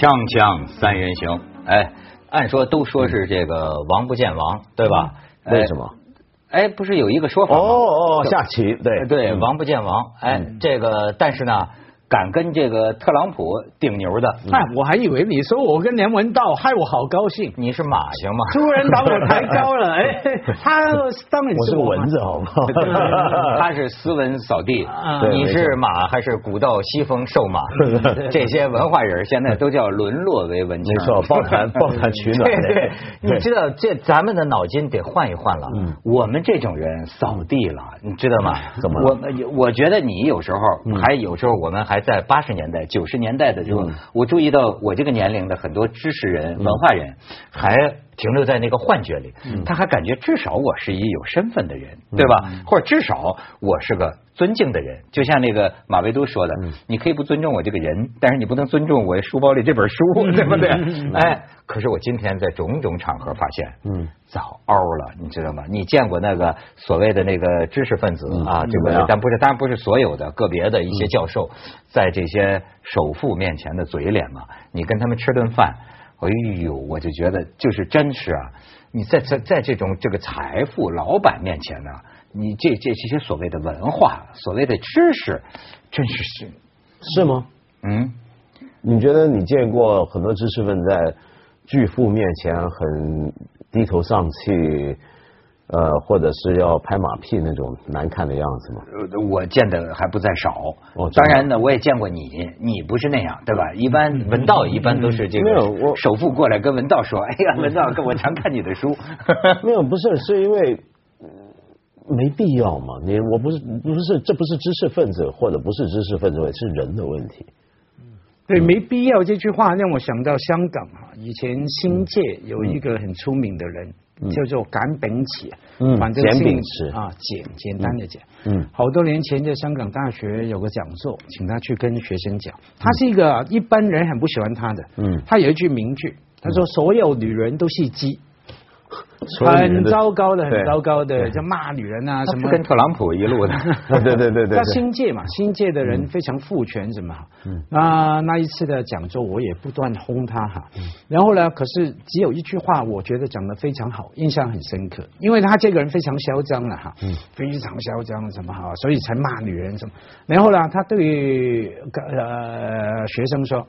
锵锵三人行，哎，按说都说是这个王不见王，对吧？为什么？哎，不是有一个说法吗？哦哦，下棋对对，王不见王。哎，这个但是呢。敢跟这个特朗普顶牛的，哎，我还以为你说我跟梁文道，害我好高兴。你是马行吗？突然把我抬高了，哎，他当然是我是蚊子，好不好？他是斯文扫地，你是马还是古道西风瘦马？这些文化人现在都叫沦落为文青，没错，抱团抱团取暖。对对，你知道这咱们的脑筋得换一换了。嗯，我们这种人扫地了，你知道吗？怎么？我我觉得你有时候还有时候我们还。在八十年代、九十年代的时候，我注意到我这个年龄的很多知识人、文化人还停留在那个幻觉里，他还感觉至少我是一有身份的人，对吧？或者至少我是个尊敬的人。就像那个马未都说的，你可以不尊重我这个人，但是你不能尊重我书包里这本书，对不对？哎，可是我今天在种种场合发现，嗯。早凹了，你知道吗？你见过那个所谓的那个知识分子啊？这个但不是，当然不是所有的，个别的一些教授，在这些首富面前的嘴脸嘛。你跟他们吃顿饭，哎呦，我就觉得就是真是啊！你在在在这种这个财富老板面前呢，你这这这些所谓的文化、所谓的知识，真是是是吗？嗯，你觉得你见过很多知识分子在巨富面前很？低头丧气，呃，或者是要拍马屁那种难看的样子吗？我见的还不在少。哦，当然呢，我也见过你，你不是那样，对吧？一般文道一般都是这个首富过来跟文道说：“哎呀，文道，我 常看你的书。” 没有，不是，是因为没必要嘛。你我不是不是，这不是知识分子或者不是知识分子，是人的问题。对，没必要这句话让我想到香港啊，以前新界有一个很出名的人叫做简炳启，嗯，反正简炳池啊，简简单的简，嗯，好多年前在香港大学有个讲座，请他去跟学生讲，他是一个一般人很不喜欢他的，嗯，他有一句名句，他说所有女人都是鸡。很糟糕的，很糟糕的，就骂女人啊，什么跟特朗普一路的，对对对对。他新界嘛，新界的人非常父权，什么？嗯。那那一次的讲座，我也不断轰他哈。嗯。然后呢，可是只有一句话，我觉得讲的非常好，印象很深刻，因为他这个人非常嚣张了哈，嗯，非常嚣张，什么哈，所以才骂女人什么。然后呢，他对呃学生说：“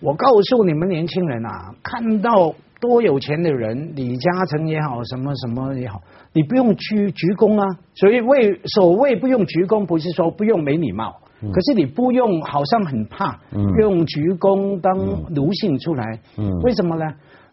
我告诉你们年轻人啊，看到。”多有钱的人，李嘉诚也好，什么什么也好，你不用鞠鞠躬啊。所以为所谓不用鞠躬，不是说不用没礼貌，可是你不用好像很怕用鞠躬当奴性出来。为什么呢？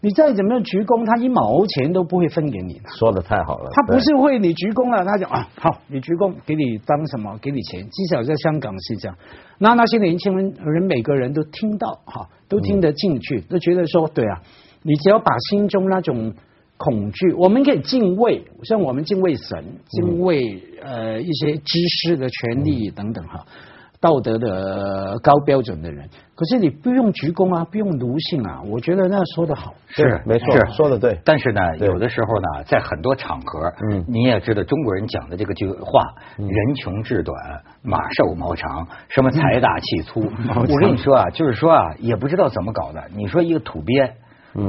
你再怎么样鞠躬，他一毛钱都不会分给你的。说的太好了。他不是会你鞠躬了，他就啊好，你鞠躬给你当什么？给你钱。至少在香港是这样。那那些年轻人，人每个人都听到哈，都听得进去，都觉得说对啊。你只要把心中那种恐惧，我们可以敬畏，像我们敬畏神，敬畏呃一些知识的权利等等哈，道德的高标准的人。可是你不用鞠躬啊，不用奴性啊，我觉得那说的好，是没错，说的对。但是呢，有的时候呢，在很多场合，嗯，你也知道中国人讲的这个句话，人穷志短，马瘦毛长，什么财大气粗。我跟你说啊，就是说啊，也不知道怎么搞的。你说一个土鳖。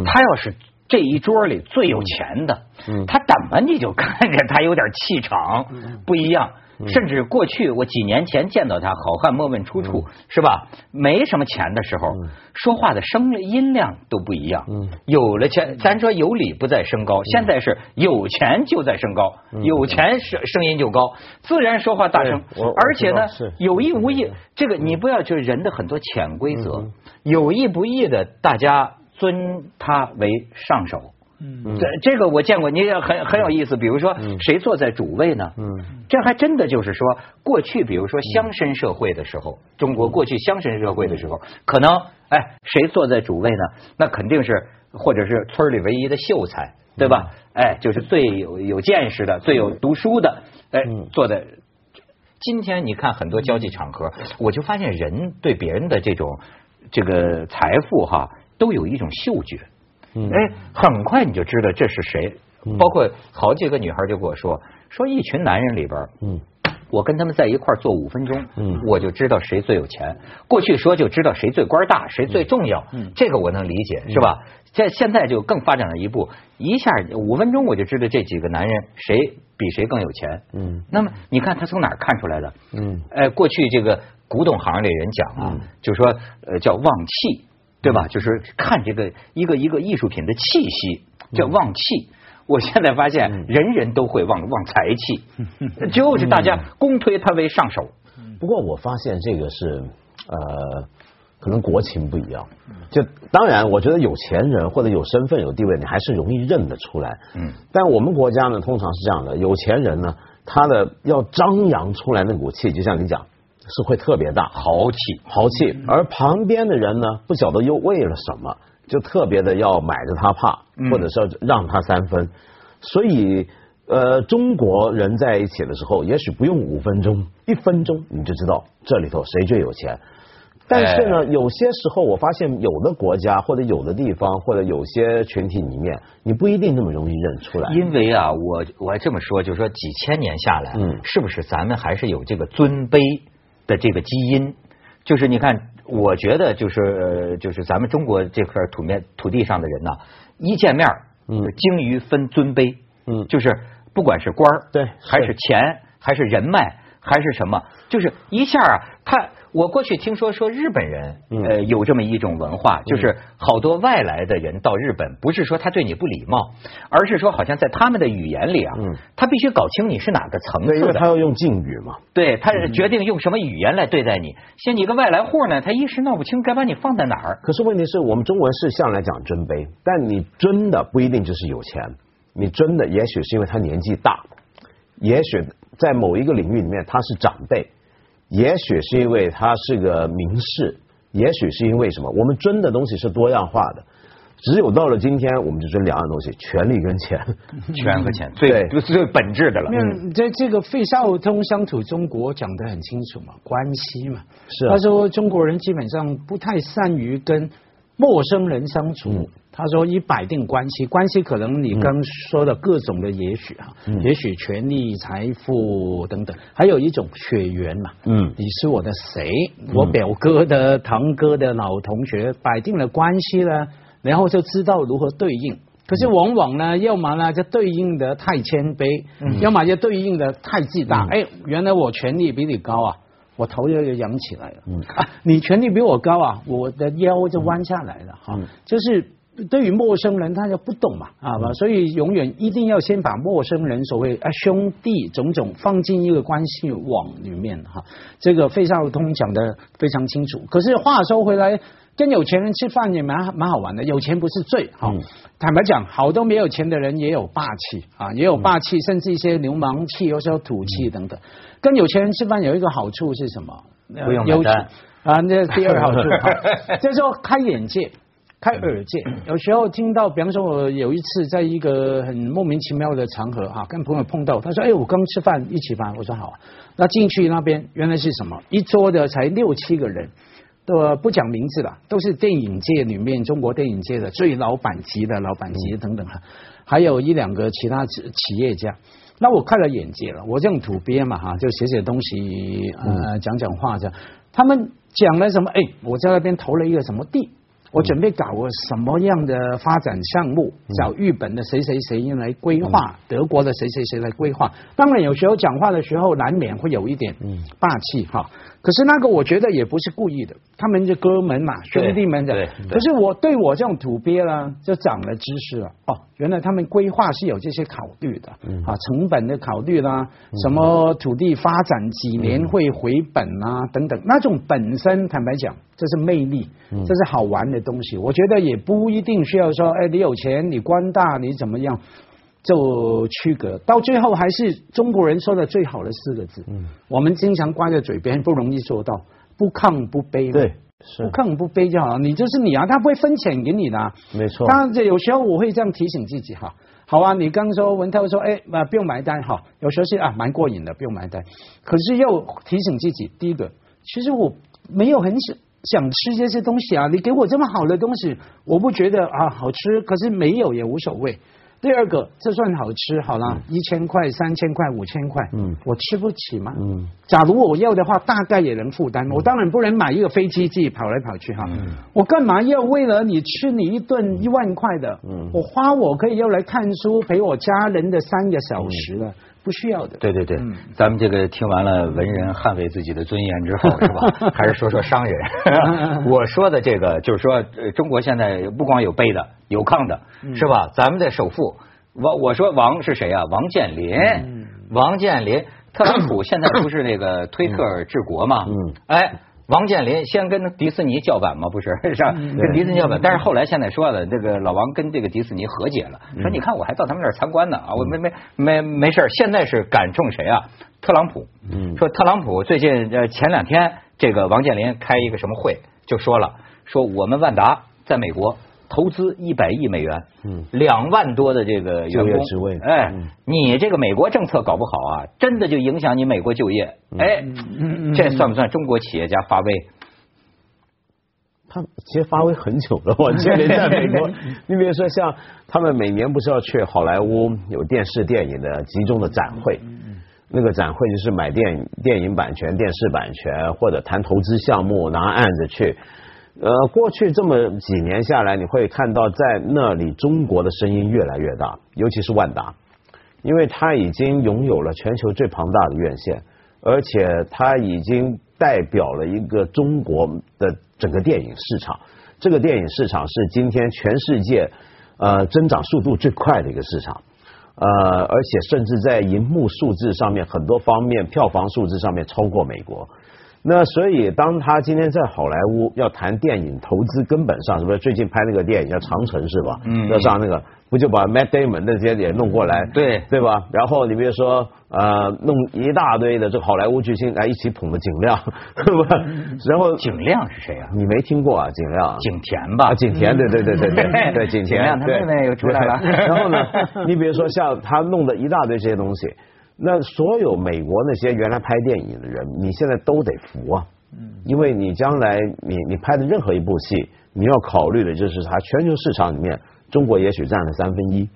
他要是这一桌里最有钱的，他怎么你就看着他有点气场不一样？甚至过去我几年前见到他，好汉莫问出处，是吧？没什么钱的时候，说话的声音量都不一样。有了钱，咱说有理不在声高，现在是有钱就在升高，有钱声声音就高，自然说话大声。而且呢，有意无意，这个你不要就人的很多潜规则，有意不意的，大家。尊他为上首，嗯，这这个我见过，你也很很有意思。比如说，谁坐在主位呢？嗯，这还真的就是说，过去比如说乡绅社会的时候，中国过去乡绅社会的时候，可能哎，谁坐在主位呢？那肯定是或者是村里唯一的秀才，对吧？哎，就是最有有见识的、最有读书的，哎，坐在。今天你看很多交际场合，我就发现人对别人的这种这个财富哈。都有一种嗅觉，哎，很快你就知道这是谁。包括好几个女孩就跟我说，说一群男人里边，嗯，我跟他们在一块儿坐五分钟，嗯，我就知道谁最有钱。过去说就知道谁最官大，谁最重要，嗯，这个我能理解，是吧？在现在就更发展了一步，一下五分钟我就知道这几个男人谁比谁更有钱，嗯。那么你看他从哪儿看出来的？嗯，哎，过去这个古董行里人讲啊，就说呃叫望气，对吧？就是看这个一个一个艺术品的气息，叫旺气。我现在发现，人人都会旺旺财气，就是大家公推他为上手。不过我发现这个是呃，可能国情不一样。就当然，我觉得有钱人或者有身份、有地位，你还是容易认得出来。嗯。但我们国家呢，通常是这样的：有钱人呢，他的要张扬出来那股气，就像你讲，是会特别大，豪气，豪气。而旁边的人呢，不晓得又为了什么。就特别的要买着他怕，或者是让他三分，所以呃，中国人在一起的时候，也许不用五分钟，一分钟你就知道这里头谁最有钱。但是呢，有些时候我发现有的国家或者有的地方或者有些群体里面，你不一定那么容易认出来。因为啊，我我还这么说，就是说几千年下来，嗯，是不是咱们还是有这个尊卑的这个基因？就是你看。我觉得就是就是咱们中国这块土面土地上的人呐，一见面，嗯，精于分尊卑，嗯，就是不管是官儿，对，还是钱，还是人脉，还是什么，就是一下啊，他。我过去听说说日本人呃有这么一种文化，就是好多外来的人到日本，不是说他对你不礼貌，而是说好像在他们的语言里啊，他必须搞清你是哪个层次的，他要用敬语嘛。对，他是决定用什么语言来对待你。像你个外来户呢，他一时闹不清该把你放在哪儿。可是问题是我们中文是向来讲尊卑，但你尊的不一定就是有钱，你尊的也许是因为他年纪大，也许在某一个领域里面他是长辈。也许是因为他是个名士，也许是因为什么？我们尊的东西是多样化的，只有到了今天，我们就尊两样东西：权力跟钱，权和钱，最最本质的了。嗯，这这个费孝通乡土中国讲得很清楚嘛，关系嘛。是。他说中国人基本上不太善于跟陌生人相处。他说：“一摆定关系，关系可能你刚说的各种的也许哈，也许权利、财富等等，还有一种血缘嘛。嗯，你是我的谁？我表哥的、堂哥的老同学，摆定了关系呢，然后就知道如何对应。可是往往呢，要么呢就对应的太谦卑，要么就对应的太自大。哎，原来我权力比你高啊，我头就仰起来了。啊，你权力比我高啊，我的腰就弯下来了。哈，就是。”对于陌生人，他就不懂嘛啊，所以永远一定要先把陌生人所谓啊兄弟种种放进一个关系网里面哈。这个费孝通讲的非常清楚。可是话说回来，跟有钱人吃饭也蛮蛮好玩的。有钱不是罪哈。坦白讲，好多没有钱的人也有霸气啊，也有霸气，甚至一些流氓气，有时候土气等等。跟有钱人吃饭有一个好处是什么？不用买单啊，那第二好处，就是说开眼界。开耳界，有时候听到，比方说，我有一次在一个很莫名其妙的场合啊，跟朋友碰到，他说：“哎，我刚吃饭，一起吧。”我说：“好。”那进去那边原来是什么？一桌的才六七个人，都不讲名字了，都是电影界里面中国电影界的最老板级的老板级等等哈，还有一两个其他企业家。那我开了眼界了，我这种土鳖嘛哈，就写写东西，呃，讲讲话这样。他们讲了什么？哎，我在那边投了一个什么地？我准备搞个什么样的发展项目？找日本的谁谁谁来规划，德国的谁谁谁来规划。当然，有时候讲话的时候难免会有一点霸气哈。可是那个我觉得也不是故意的，他们就哥们嘛，兄弟们的。可是我对我这种土鳖啦，就长了知识了。哦，原来他们规划是有这些考虑的，嗯啊，成本的考虑啦，什么土地发展几年会回本啊，等等。那种本身坦白讲，这是魅力，这是好玩的东西。我觉得也不一定需要说，哎，你有钱，你官大，你怎么样。就区隔到最后还是中国人说的最好的四个字。嗯，我们经常挂在嘴边，不容易做到不亢不卑。对，是不亢不卑就好了。你就是你啊，他不会分钱给你的。没错。当然，有时候我会这样提醒自己哈。好啊，你刚说文涛说，哎，不用买单哈。有时候是啊，蛮过瘾的，不用买单。可是又提醒自己，第一个，其实我没有很想想吃这些东西啊。你给我这么好的东西，我不觉得啊好吃，可是没有也无所谓。第二个，这算好吃，好了，一千块、三千块、五千块，嗯，我吃不起吗？嗯，假如我要的话，大概也能负担。我当然不能买一个飞机自己跑来跑去哈。我干嘛要为了你吃你一顿一万块的？嗯，我花我可以要来看书陪我家人的三个小时了。不需要的。对对对，咱们这个听完了文人捍卫自己的尊严之后，是吧？还是说说商人。我说的这个就是说，中国现在不光有背的，有抗的，是吧？咱们的首富王，我说王是谁啊？王健林。王健林，特朗普现在不是那个推特治国吗？嗯。哎。王健林先跟迪士尼叫板吗？不是，是吧？跟迪士尼叫板，但是后来现在说了，这个老王跟这个迪士尼和解了，说你看我还到他们那儿参观呢啊，我没没没没事现在是感冲谁啊？特朗普，说特朗普最近呃前两天这个王健林开一个什么会，就说了，说我们万达在美国。投资一百亿美元，嗯，两万多的这个就业职位，哎，你这个美国政策搞不好啊，真的就影响你美国就业，哎，这算不算中国企业家发威？他其实发威很久了，我记得在美国，你比如说像他们每年不是要去好莱坞有电视电影的集中的展会，那个展会就是买电电影版权、电视版权或者谈投资项目拿案子去。呃，过去这么几年下来，你会看到在那里中国的声音越来越大，尤其是万达，因为它已经拥有了全球最庞大的院线，而且它已经代表了一个中国的整个电影市场。这个电影市场是今天全世界呃增长速度最快的一个市场，呃，而且甚至在银幕数字上面很多方面，票房数字上面超过美国。那所以，当他今天在好莱坞要谈电影投资，根本上是不是最近拍那个电影叫《长城》是吧？嗯，要上那个，不就把 Matt Damon 那些也弄过来？对，对吧？然后你比如说，呃，弄一大堆的这好莱坞巨星来一起捧的景亮，是吧？然后景亮是谁啊？你没听过啊？景亮？景甜吧？景甜，对对对对对 对，景甜。景亮他妹妹又出来了。然后呢，你比如说像他弄的一大堆这些东西。那所有美国那些原来拍电影的人，你现在都得服啊，因为你将来你你拍的任何一部戏，你要考虑的就是它全球市场里面，中国也许占了三分一，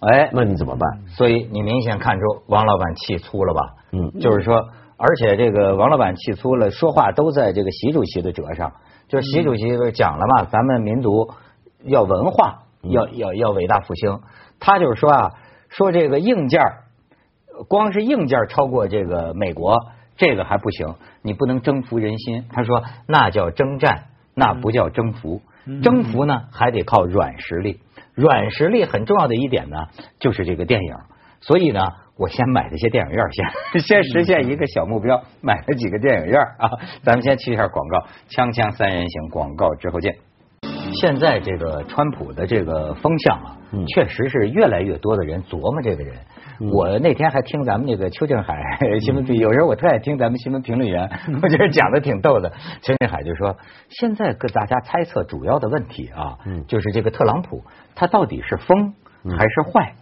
哎，那你怎么办？所以你明显看出王老板气粗了吧？嗯，就是说，而且这个王老板气粗了，说话都在这个习主席的折上，就是习主席不是讲了嘛，咱们民族要文化，要要要伟大复兴，他就是说啊，说这个硬件。光是硬件超过这个美国，这个还不行，你不能征服人心。他说那叫征战，那不叫征服。征服呢还得靠软实力，软实力很重要的一点呢就是这个电影。所以呢，我先买了些电影院先，先实现一个小目标，买了几个电影院啊。咱们先去一下广告，锵锵三人行广告之后见。现在这个川普的这个风向啊，确实是越来越多的人琢磨这个人。我那天还听咱们那个邱静海 新闻，有时候我特爱听咱们新闻评论员，我觉得讲的挺逗的。邱静海就说，现在跟大家猜测主要的问题啊，就是这个特朗普他到底是疯还是坏？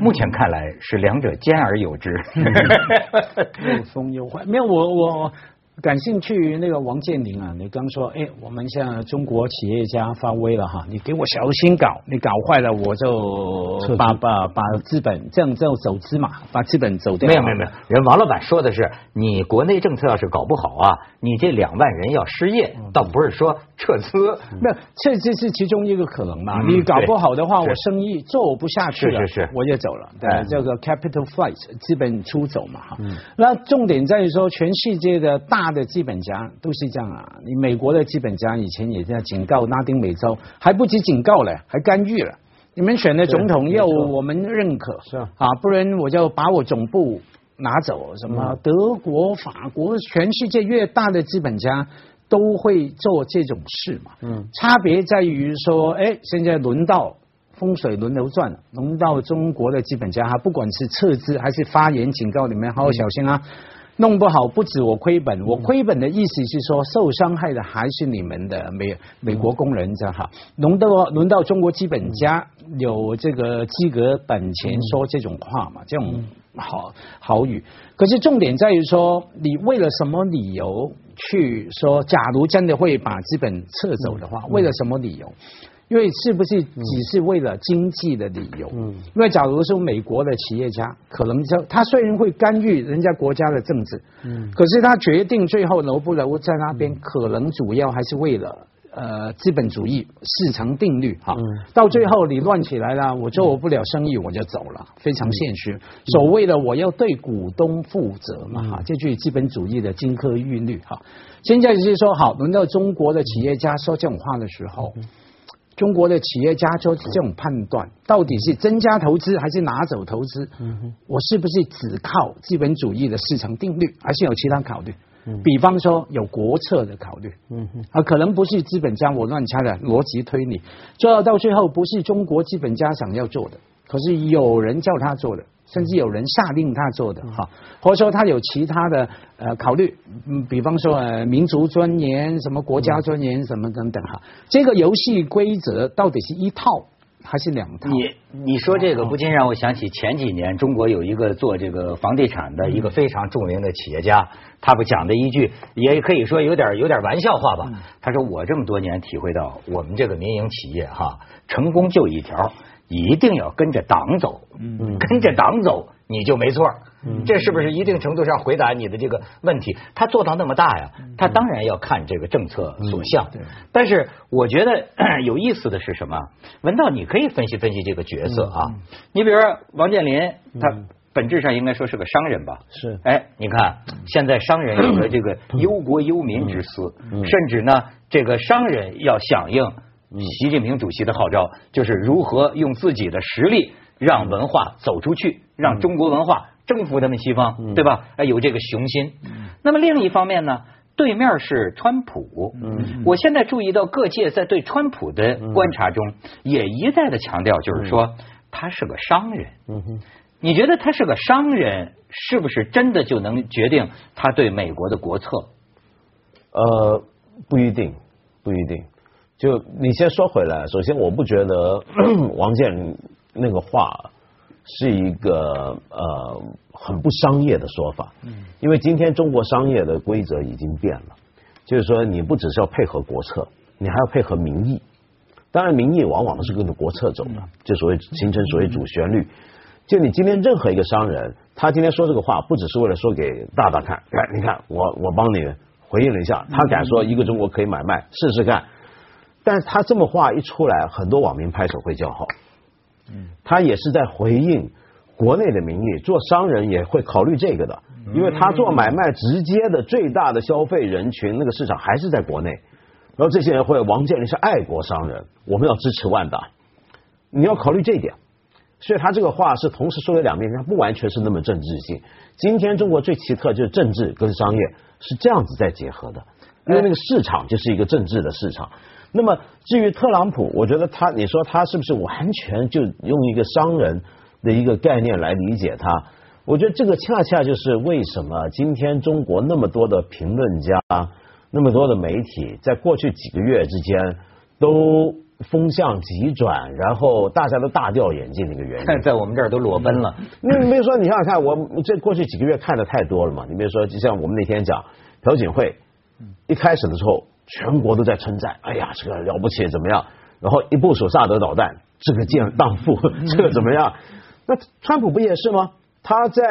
目前看来是两者兼而有之，又疯又坏。没有我我。感兴趣于那个王健林啊，你刚说，哎，我们像中国企业家发威了哈，你给我小心搞，你搞坏了我就把把把资本这样就走资嘛，把资本走掉。没有没有没有，人王老板说的是，你国内政策要是搞不好啊，你这两万人要失业，倒不是说撤资，那这这是其中一个可能嘛。你搞不好的话，我生意做不下去了，是是是，我也走了。对，这个 capital flight 资本出走嘛哈。那重点在于说，全世界的大。大的资本家都是这样啊！你美国的资本家以前也在警告拉丁美洲，还不止警告了，还干预了。你们选的总统要我们认可，是啊，啊，不然我就把我总部拿走。什么德国、法国，全世界越大的资本家都会做这种事嘛。嗯，差别在于说，哎，现在轮到风水轮流转，轮到中国的资本家哈，不管是撤资还是发言警告你们，好好小心啊。弄不好不止我亏本，我亏本的意思是说受伤害的还是你们的美美国工人这哈。轮到轮到中国资本家有这个资格本钱说这种话嘛？这种好好语。可是重点在于说，你为了什么理由去说？假如真的会把资本撤走的话，为了什么理由？因为是不是只是为了经济的理由？嗯，因为假如说美国的企业家可能就他虽然会干预人家国家的政治，嗯，可是他决定最后留不留在那边，可能主要还是为了。呃，资本主义市场定律哈，到最后你乱起来了，我做不了生意我就走了，非常现实。所谓的我要对股东负责嘛哈，这句资本主义的金科玉律哈。现在就是说，好，轮到中国的企业家说这种话的时候，中国的企业家做这种判断，到底是增加投资还是拿走投资？我是不是只靠资本主义的市场定律，还是有其他考虑？比方说有国策的考虑，嗯哼，啊，可能不是资本家我乱猜的逻辑推理，做到最后不是中国资本家想要做的，可是有人叫他做的，甚至有人下令他做的，哈，或者说他有其他的呃考虑，嗯，比方说呃民族尊严、什么国家尊严什么等等，哈，这个游戏规则到底是一套？还是两套。你你说这个不禁让我想起前几年中国有一个做这个房地产的一个非常著名的企业家，他不讲的一句，也可以说有点有点玩笑话吧。他说我这么多年体会到，我们这个民营企业哈，成功就一条，一定要跟着党走，跟着党走你就没错。这是不是一定程度上回答你的这个问题？他做到那么大呀，他当然要看这个政策所向。但是我觉得 有意思的是什么？文道，你可以分析分析这个角色啊。你比如说王健林，他本质上应该说是个商人吧？是。哎，你看现在商人有了这个忧国忧民之思，甚至呢，这个商人要响应习近平主席的号召，就是如何用自己的实力让文化走出去，让中国文化。征服他们西方，对吧？有这个雄心。那么另一方面呢，对面是川普。嗯我现在注意到各界在对川普的观察中，也一再的强调，就是说他是个商人。嗯你觉得他是个商人，是不是真的就能决定他对美国的国策？呃，不一定，不一定。就你先说回来，首先我不觉得 王健那个话。是一个呃很不商业的说法，嗯，因为今天中国商业的规则已经变了，就是说你不只是要配合国策，你还要配合民意，当然民意往往都是跟着国策走的，就所谓形成所谓主旋律。就你今天任何一个商人，他今天说这个话，不只是为了说给大大看，来你看我我帮你回应了一下，他敢说一个中国可以买卖试试看，但是他这么话一出来，很多网民拍手会叫好。嗯他也是在回应国内的民意，做商人也会考虑这个的，因为他做买卖直接的最大的消费人群那个市场还是在国内，然后这些人会王健林是爱国商人，我们要支持万达，你要考虑这一点，所以他这个话是同时说有两面，他不完全是那么政治性。今天中国最奇特就是政治跟商业是这样子在结合的，因为那个市场就是一个政治的市场。那么至于特朗普，我觉得他，你说他是不是完全就用一个商人的一个概念来理解他？我觉得这个恰恰就是为什么今天中国那么多的评论家、那么多的媒体，在过去几个月之间都风向急转，然后大家都大掉眼镜的一个原因。在我们这儿都裸奔了。那比如说，你想想看，我这过去几个月看的太多了嘛？你比如说，就像我们那天讲朴槿惠，一开始的时候。全国都在称赞，哎呀，这个了不起，怎么样？然后一部手萨德导弹，这个舰荡妇，这个怎么样？那川普不也是吗？他在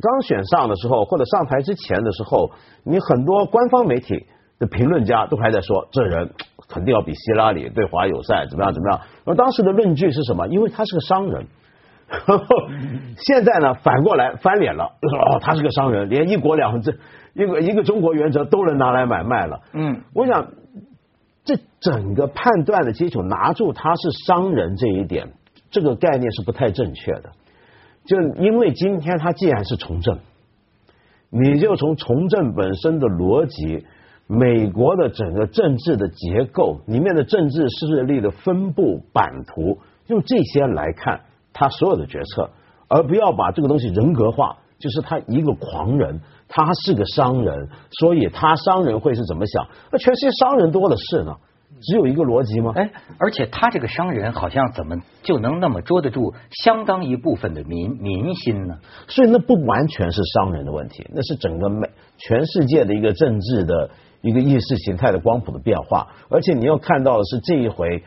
刚选上的时候，或者上台之前的时候，你很多官方媒体的评论家都还在说，这人肯定要比希拉里对华友善，怎么样怎么样？而当时的论据是什么？因为他是个商人。现在呢，反过来翻脸了，说哦，他是个商人，连一国两制。一个一个中国原则都能拿来买卖了。嗯，我想这整个判断的基础，拿住他是商人这一点，这个概念是不太正确的。就因为今天他既然是从政，你就从从政本身的逻辑，美国的整个政治的结构里面的政治势力的分布版图，用这些来看他所有的决策，而不要把这个东西人格化，就是他一个狂人。他是个商人，所以他商人会是怎么想？那全世界商人多的是呢，只有一个逻辑吗？哎，而且他这个商人好像怎么就能那么捉得住相当一部分的民民心呢？所以那不完全是商人的问题，那是整个美全世界的一个政治的一个意识形态的光谱的变化。而且你要看到的是这一回，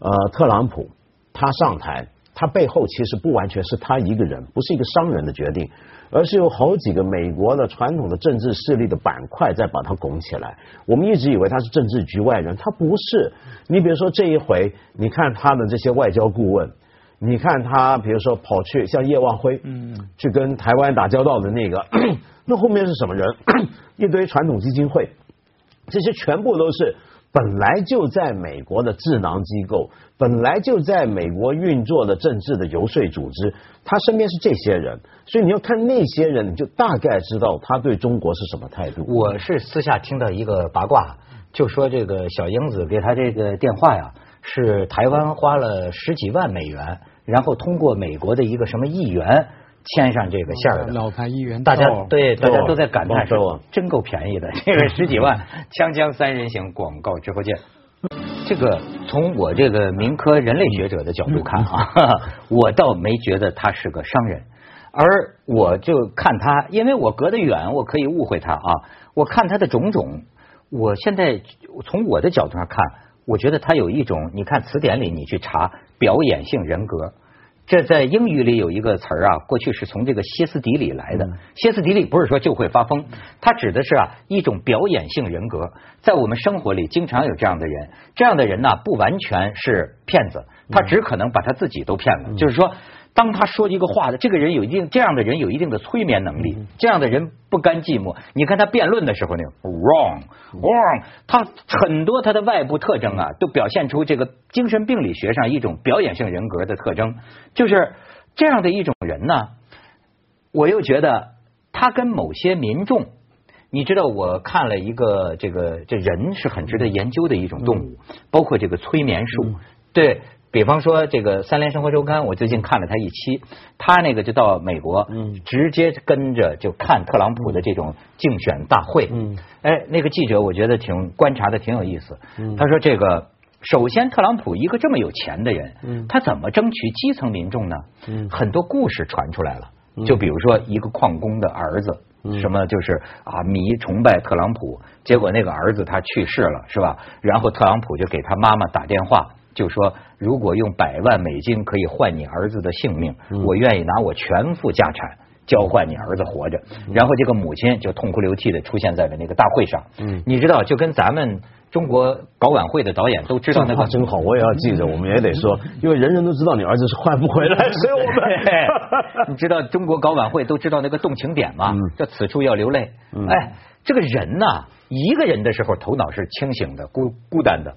呃，特朗普他上台，他背后其实不完全是他一个人，不是一个商人的决定，而是有好几个美国的传统的政治势力的板块在把他拱起来。我们一直以为他是政治局外人，他不是。你比如说这一回，你看他的这些外交顾问，你看他比如说跑去像叶望辉，嗯，去跟台湾打交道的那个，那后面是什么人？一堆传统基金会，这些全部都是。本来就在美国的智囊机构，本来就在美国运作的政治的游说组织，他身边是这些人，所以你要看那些人，你就大概知道他对中国是什么态度。我是私下听到一个八卦，就说这个小英子给他这个电话呀，是台湾花了十几万美元，然后通过美国的一个什么议员。签上这个线儿的老牌议员，大家对大家都在感叹说，真够便宜的，这个十几万，锵锵三人行广告之后见。这个从我这个民科人类学者的角度看啊，我倒没觉得他是个商人，而我就看他，因为我隔得远，我可以误会他啊。我看他的种种，我现在从我的角度上看，我觉得他有一种，你看词典里你去查表演性人格。这在英语里有一个词儿啊，过去是从这个歇斯底里来的。歇斯底里不是说就会发疯，它指的是啊一种表演性人格。在我们生活里经常有这样的人，这样的人呢不完全是骗子，他只可能把他自己都骗了。就是说。当他说一个话的，这个人有一定这样的人有一定的催眠能力，这样的人不甘寂寞。你看他辩论的时候，那个 wrong wrong，他很多他的外部特征啊，都表现出这个精神病理学上一种表演性人格的特征，就是这样的一种人呢。我又觉得他跟某些民众，你知道，我看了一个这个这人是很值得研究的一种动物，包括这个催眠术，对。比方说，这个《三联生活周刊》，我最近看了他一期，他那个就到美国，直接跟着就看特朗普的这种竞选大会。哎，那个记者我觉得挺观察的挺有意思。他说，这个首先特朗普一个这么有钱的人，他怎么争取基层民众呢？很多故事传出来了，就比如说一个矿工的儿子，什么就是啊迷崇拜特朗普，结果那个儿子他去世了，是吧？然后特朗普就给他妈妈打电话。就说如果用百万美金可以换你儿子的性命，我愿意拿我全副家产交换你儿子活着。然后这个母亲就痛哭流涕的出现在了那个大会上。你知道，就跟咱们中国搞晚会的导演都知道那个 真好，我也要记着，我们也得说，因为人人都知道你儿子是换不回来，所以我们 你知道中国搞晚会都知道那个动情点吗？叫此处要流泪。哎，这个人呐，一个人的时候头脑是清醒的，孤孤单的。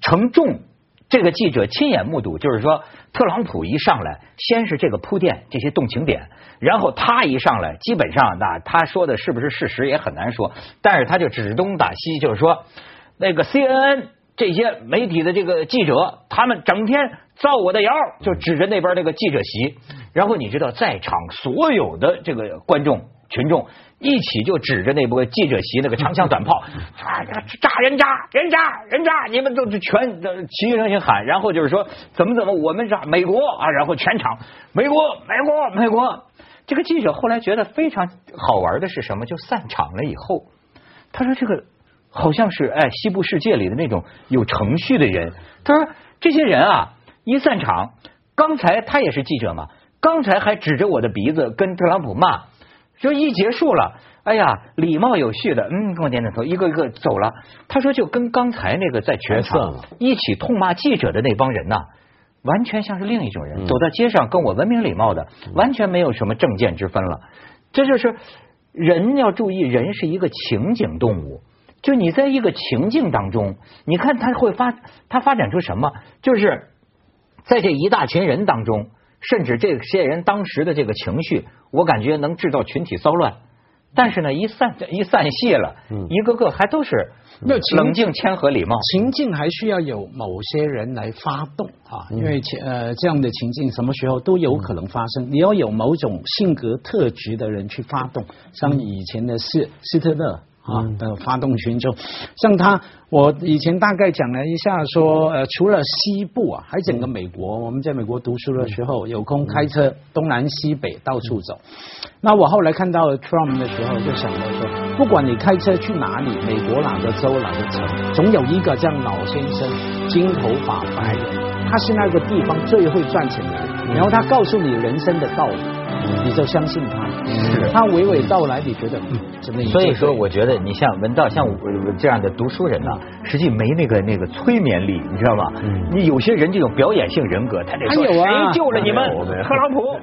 承重，这个记者亲眼目睹，就是说，特朗普一上来，先是这个铺垫，这些动情点，然后他一上来，基本上那他说的是不是事实也很难说，但是他就指东打西，就是说，那个 CNN 这些媒体的这个记者，他们整天造我的谣，就指着那边那个记者席，然后你知道，在场所有的这个观众群众。一起就指着那波记者席那个长枪短炮，啊，炸人渣，人渣，人渣！你们都是全齐声声喊，然后就是说怎么怎么，我们是美国啊，然后全场美国，美国，美国。这个记者后来觉得非常好玩的是什么？就散场了以后，他说这个好像是哎西部世界里的那种有程序的人。他说这些人啊一散场，刚才他也是记者嘛，刚才还指着我的鼻子跟特朗普骂。就一结束了，哎呀，礼貌有序的，嗯，跟我点点头，一个一个走了。他说，就跟刚才那个在全场一起痛骂记者的那帮人呐，完全像是另一种人。走到街上跟我文明礼貌的，完全没有什么政见之分了。这就是人要注意，人是一个情景动物。就你在一个情境当中，你看他会发，他发展出什么？就是在这一大群人当中。甚至这些人当时的这个情绪，我感觉能制造群体骚乱。但是呢，一散一散泄了，一个个还都是冷静、谦和、礼貌。情境还需要有某些人来发动啊，因为呃这样的情境什么时候都有可能发生。你要有某种性格特质的人去发动，像以前的斯斯特勒啊的发动群众。像他，我以前大概讲了一下，说呃，除了西部啊，还整个美国，我们在美国读书的时候，有空开车东南西北到处走。那我后来看到 Trump 的时候，就想到说，不管你开车去哪里，美国哪个州哪个城，总有一个这样老先生，金头发白人，他是那个地方最会赚钱的人，然后他告诉你人生的道理，你就相信他。是，他娓娓道来，你觉得嗯，真的。所以说，我觉得你像文道像我这样的读书人呢，实际没那个那个催眠力，你知道吗？你有些人这种表演性人格，他得说谁救了你们，特朗普。